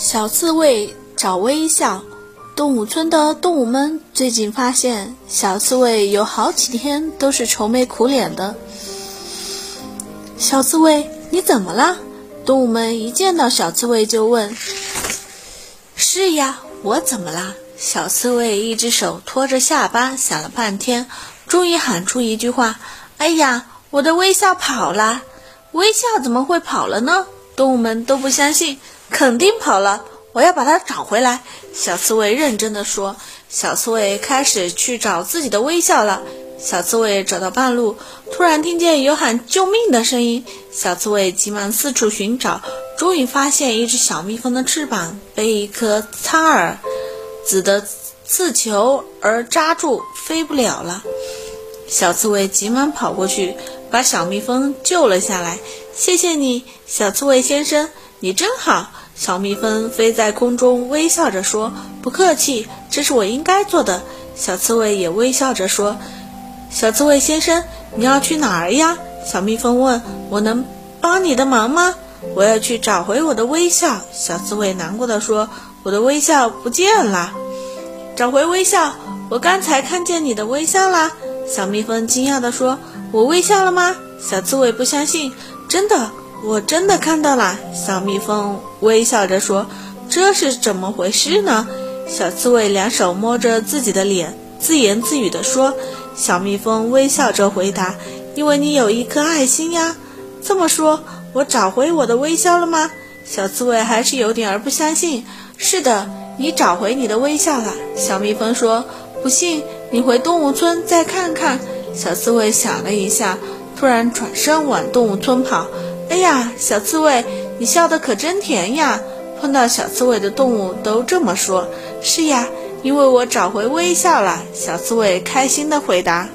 小刺猬找微笑。动物村的动物们最近发现，小刺猬有好几天都是愁眉苦脸的。小刺猬，你怎么了？动物们一见到小刺猬就问：“是呀，我怎么啦？”小刺猬一只手托着下巴，想了半天，终于喊出一句话：“哎呀，我的微笑跑了！微笑怎么会跑了呢？”动物们都不相信，肯定跑了，我要把它找回来。小刺猬认真的说。小刺猬开始去找自己的微笑了。小刺猬走到半路，突然听见有喊救命的声音。小刺猬急忙四处寻找，终于发现一只小蜜蜂的翅膀被一颗苍耳子的刺球而扎住，飞不了了。小刺猬急忙跑过去，把小蜜蜂救了下来。谢谢你，小刺猬先生，你真好。小蜜蜂飞在空中，微笑着说：“不客气，这是我应该做的。”小刺猬也微笑着说。小刺猬先生，你要去哪儿呀？小蜜蜂问。我能帮你的忙吗？我要去找回我的微笑。小刺猬难过的说：“我的微笑不见了。”找回微笑？我刚才看见你的微笑啦！小蜜蜂惊讶的说：“我微笑了吗？”小刺猬不相信：“真的，我真的看到了。”小蜜蜂微笑着说：“这是怎么回事呢？”小刺猬两手摸着自己的脸，自言自语地说。小蜜蜂微笑着回答：“因为你有一颗爱心呀。”这么说，我找回我的微笑了吗？小刺猬还是有点儿不相信。是的，你找回你的微笑了。小蜜蜂说：“不信，你回动物村再看看。”小刺猬想了一下，突然转身往动物村跑。哎呀，小刺猬，你笑得可真甜呀！碰到小刺猬的动物都这么说。是呀。因为我找回微笑了，小刺猬开心地回答。